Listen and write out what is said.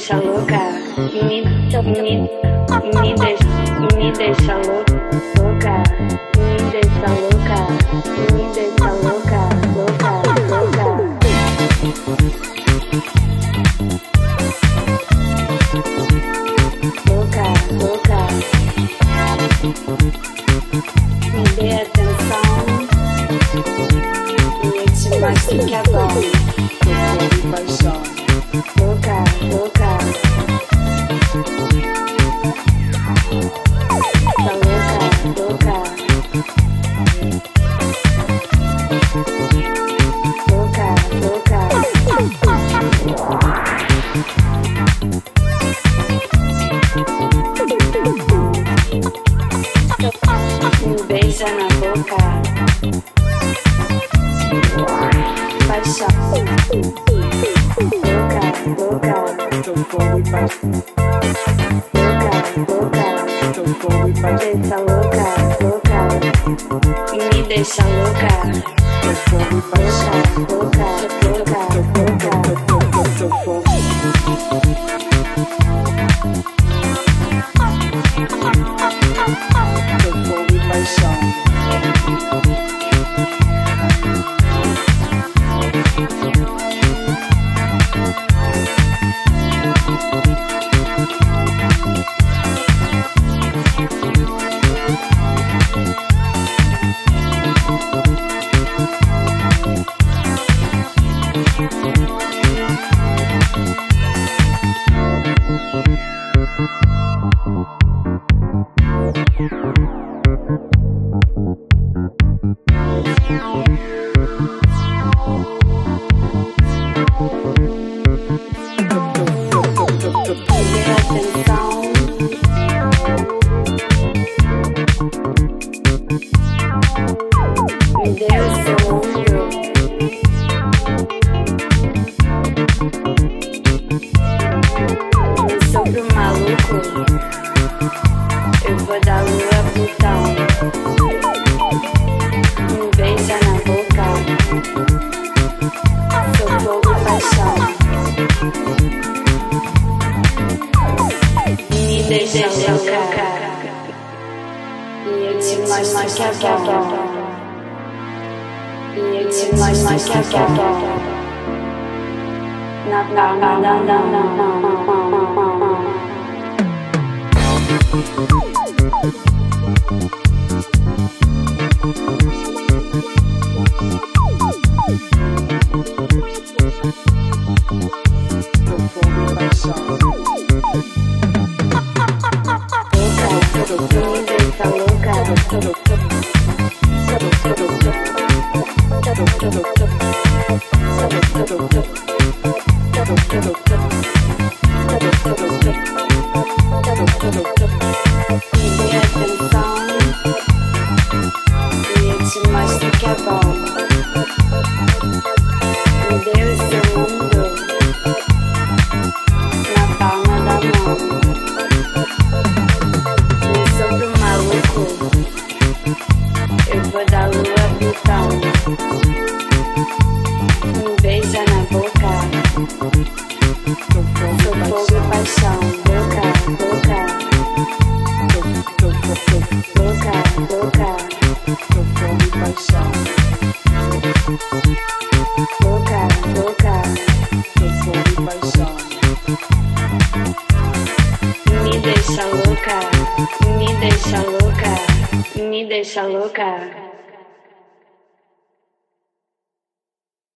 deixa louca, me, me, me deixa, me deixa louca, me deixa louca, me deixa 等到